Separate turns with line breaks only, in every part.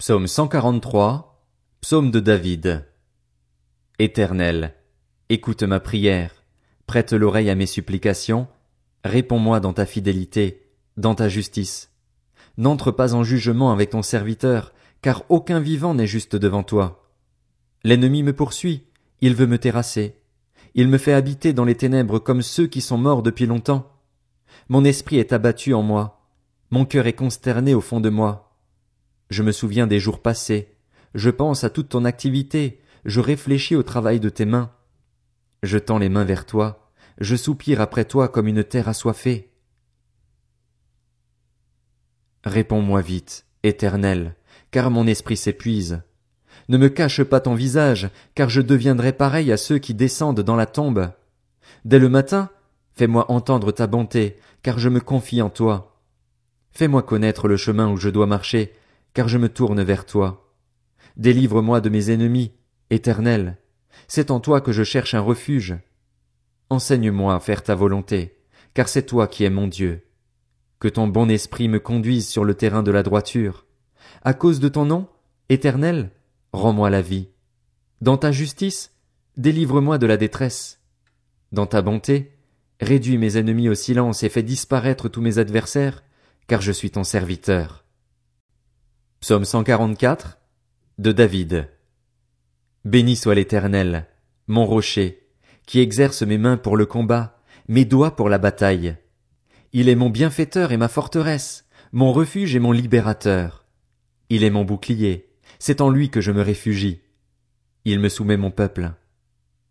Psaume 143, Psaume de David. Éternel, écoute ma prière, prête l'oreille à mes supplications, réponds-moi dans ta fidélité, dans ta justice. N'entre pas en jugement avec ton serviteur, car aucun vivant n'est juste devant toi. L'ennemi me poursuit, il veut me terrasser. Il me fait habiter dans les ténèbres comme ceux qui sont morts depuis longtemps. Mon esprit est abattu en moi, mon cœur est consterné au fond de moi. Je me souviens des jours passés, je pense à toute ton activité, je réfléchis au travail de tes mains. Je tends les mains vers toi, je soupire après toi comme une terre assoiffée. Réponds-moi vite, éternel, car mon esprit s'épuise. Ne me cache pas ton visage, car je deviendrai pareil à ceux qui descendent dans la tombe. Dès le matin, fais-moi entendre ta bonté, car je me confie en toi. Fais-moi connaître le chemin où je dois marcher, car je me tourne vers toi. Délivre-moi de mes ennemis, éternel. C'est en toi que je cherche un refuge. Enseigne-moi à faire ta volonté, car c'est toi qui es mon Dieu. Que ton bon esprit me conduise sur le terrain de la droiture. À cause de ton nom, éternel, rends-moi la vie. Dans ta justice, délivre-moi de la détresse. Dans ta bonté, réduis mes ennemis au silence et fais disparaître tous mes adversaires, car je suis ton serviteur. Psaume 144 de David. Béni soit l'Éternel, mon rocher, qui exerce mes mains pour le combat, mes doigts pour la bataille. Il est mon bienfaiteur et ma forteresse, mon refuge et mon libérateur. Il est mon bouclier, c'est en lui que je me réfugie. Il me soumet mon peuple.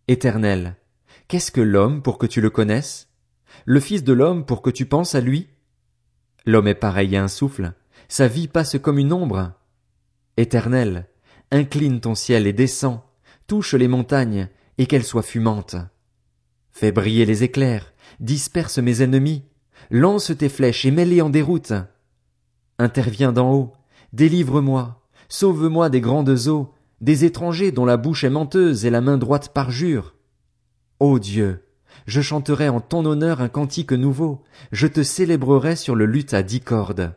Éternel, qu'est-ce que l'homme pour que tu le connaisses? Le Fils de l'homme pour que tu penses à lui? L'homme est pareil à un souffle, sa vie passe comme une ombre. Éternel, incline ton ciel et descends, touche les montagnes, et qu'elles soient fumantes. Fais briller les éclairs, disperse mes ennemis, lance tes flèches et mets-les en déroute. Interviens d'en haut, délivre-moi, sauve-moi des grandes eaux, des étrangers dont la bouche est menteuse et la main droite parjure. Ô Dieu, je chanterai en ton honneur un cantique nouveau, je te célébrerai sur le luth à dix cordes.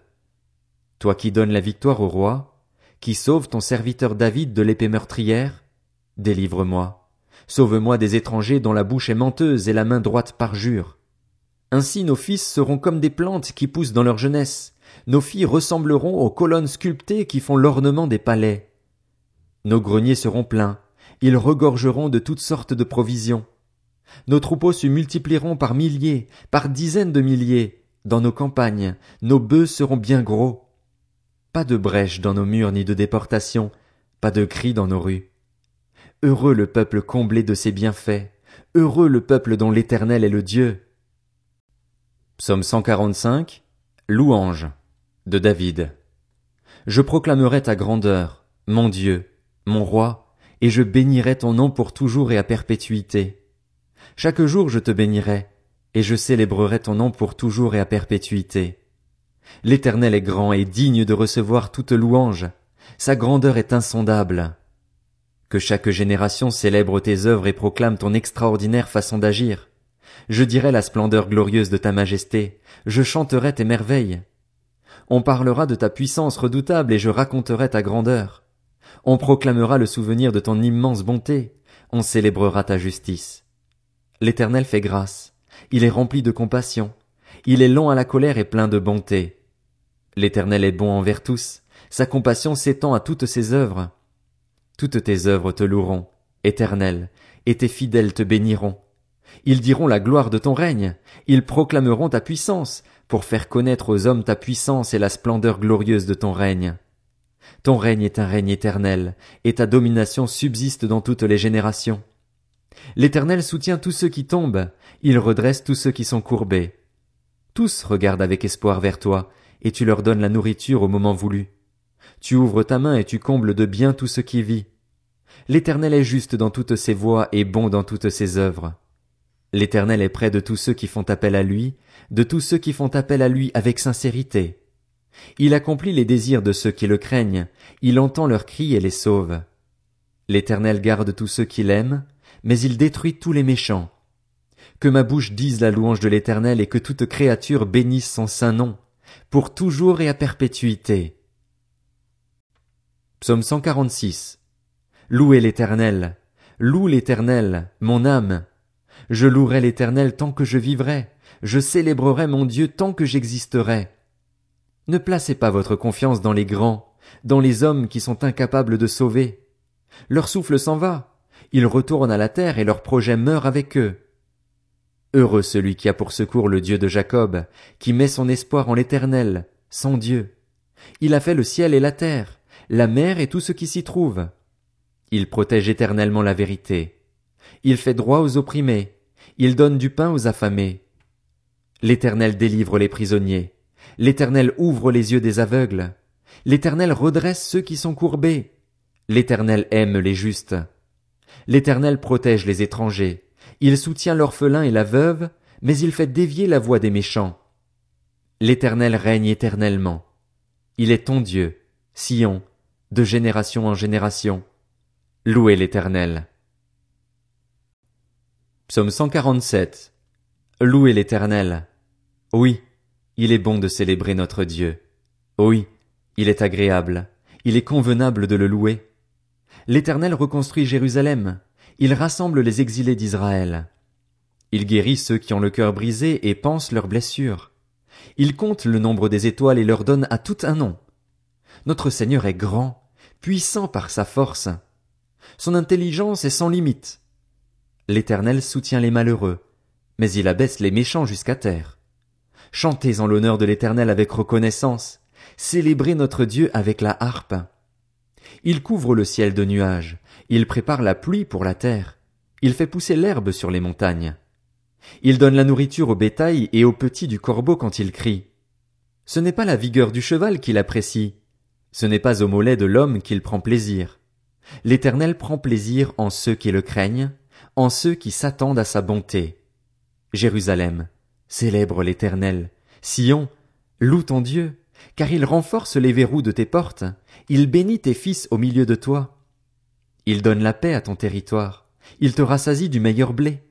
Toi qui donnes la victoire au roi, qui sauves ton serviteur David de l'épée meurtrière, délivre-moi. Sauve-moi des étrangers dont la bouche est menteuse et la main droite parjure. Ainsi nos fils seront comme des plantes qui poussent dans leur jeunesse. Nos filles ressembleront aux colonnes sculptées qui font l'ornement des palais. Nos greniers seront pleins. Ils regorgeront de toutes sortes de provisions. Nos troupeaux se multiplieront par milliers, par dizaines de milliers. Dans nos campagnes, nos bœufs seront bien gros. Pas de brèche dans nos murs ni de déportation, pas de cris dans nos rues. Heureux le peuple comblé de ses bienfaits, heureux le peuple dont l'Éternel est le Dieu. Psaume 145, Louange de David. Je proclamerai ta grandeur, mon Dieu, mon roi, et je bénirai ton nom pour toujours et à perpétuité. Chaque jour je te bénirai, et je célébrerai ton nom pour toujours et à perpétuité. L'Éternel est grand et digne de recevoir toute louange. Sa grandeur est insondable. Que chaque génération célèbre tes œuvres et proclame ton extraordinaire façon d'agir. Je dirai la splendeur glorieuse de ta majesté, je chanterai tes merveilles. On parlera de ta puissance redoutable et je raconterai ta grandeur. On proclamera le souvenir de ton immense bonté, on célébrera ta justice. L'Éternel fait grâce, il est rempli de compassion, il est lent à la colère et plein de bonté. L'Éternel est bon envers tous, sa compassion s'étend à toutes ses œuvres. Toutes tes œuvres te loueront, Éternel, et tes fidèles te béniront. Ils diront la gloire de ton règne, ils proclameront ta puissance, pour faire connaître aux hommes ta puissance et la splendeur glorieuse de ton règne. Ton règne est un règne éternel, et ta domination subsiste dans toutes les générations. L'Éternel soutient tous ceux qui tombent, il redresse tous ceux qui sont courbés. Tous regardent avec espoir vers toi, et tu leur donnes la nourriture au moment voulu. Tu ouvres ta main et tu combles de bien tout ce qui vit. L'Éternel est juste dans toutes ses voies et bon dans toutes ses œuvres. L'Éternel est près de tous ceux qui font appel à lui, de tous ceux qui font appel à lui avec sincérité. Il accomplit les désirs de ceux qui le craignent, il entend leurs cris et les sauve. L'Éternel garde tous ceux qui l'aiment, mais il détruit tous les méchants. Que ma bouche dise la louange de l'Éternel et que toute créature bénisse son saint nom pour toujours et à perpétuité. Psaume 146. Louez l'éternel. Loue l'éternel, mon âme. Je louerai l'éternel tant que je vivrai. Je célébrerai mon Dieu tant que j'existerai. Ne placez pas votre confiance dans les grands, dans les hommes qui sont incapables de sauver. Leur souffle s'en va. Ils retournent à la terre et leur projet meurt avec eux. Heureux celui qui a pour secours le Dieu de Jacob, qui met son espoir en l'éternel, son Dieu. Il a fait le ciel et la terre, la mer et tout ce qui s'y trouve. Il protège éternellement la vérité. Il fait droit aux opprimés. Il donne du pain aux affamés. L'Éternel délivre les prisonniers. L'Éternel ouvre les yeux des aveugles. L'Éternel redresse ceux qui sont courbés. L'Éternel aime les justes. L'Éternel protège les étrangers. Il soutient l'orphelin et la veuve, mais il fait dévier la voix des méchants. L'Éternel règne éternellement. Il est ton Dieu, Sion, de génération en génération. Louez l'Éternel. Psaume 147. Louez l'Éternel. Oui, il est bon de célébrer notre Dieu. Oui, il est agréable, il est convenable de le louer. L'Éternel reconstruit Jérusalem, il rassemble les exilés d'Israël. Il guérit ceux qui ont le cœur brisé et pensent leurs blessures. Il compte le nombre des étoiles et leur donne à tout un nom. Notre Seigneur est grand, puissant par sa force. Son intelligence est sans limite. L'Éternel soutient les malheureux, mais il abaisse les méchants jusqu'à terre. Chantez en l'honneur de l'Éternel avec reconnaissance, célébrez notre Dieu avec la harpe. Il couvre le ciel de nuages, il prépare la pluie pour la terre, il fait pousser l'herbe sur les montagnes. Il donne la nourriture au bétail et aux petits du corbeau quand il crie. Ce n'est pas la vigueur du cheval qu'il apprécie, ce n'est pas au mollet de l'homme qu'il prend plaisir. L'Éternel prend plaisir en ceux qui le craignent, en ceux qui s'attendent à sa bonté. Jérusalem, célèbre l'Éternel. Sion, loue ton Dieu, car il renforce les verrous de tes portes, il bénit tes fils au milieu de toi. Il donne la paix à ton territoire, il te rassasie du meilleur blé.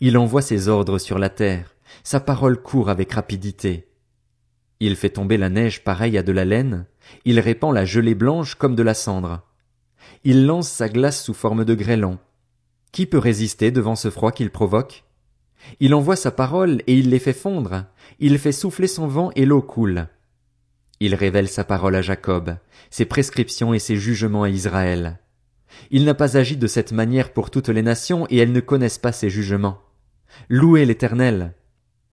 Il envoie ses ordres sur la terre, sa parole court avec rapidité. Il fait tomber la neige pareille à de la laine, il répand la gelée blanche comme de la cendre. Il lance sa glace sous forme de grêlon. Qui peut résister devant ce froid qu'il provoque? Il envoie sa parole et il les fait fondre, il fait souffler son vent et l'eau coule. Il révèle sa parole à Jacob, ses prescriptions et ses jugements à Israël. Il n'a pas agi de cette manière pour toutes les nations et elles ne connaissent pas ses jugements. Louez l'Éternel,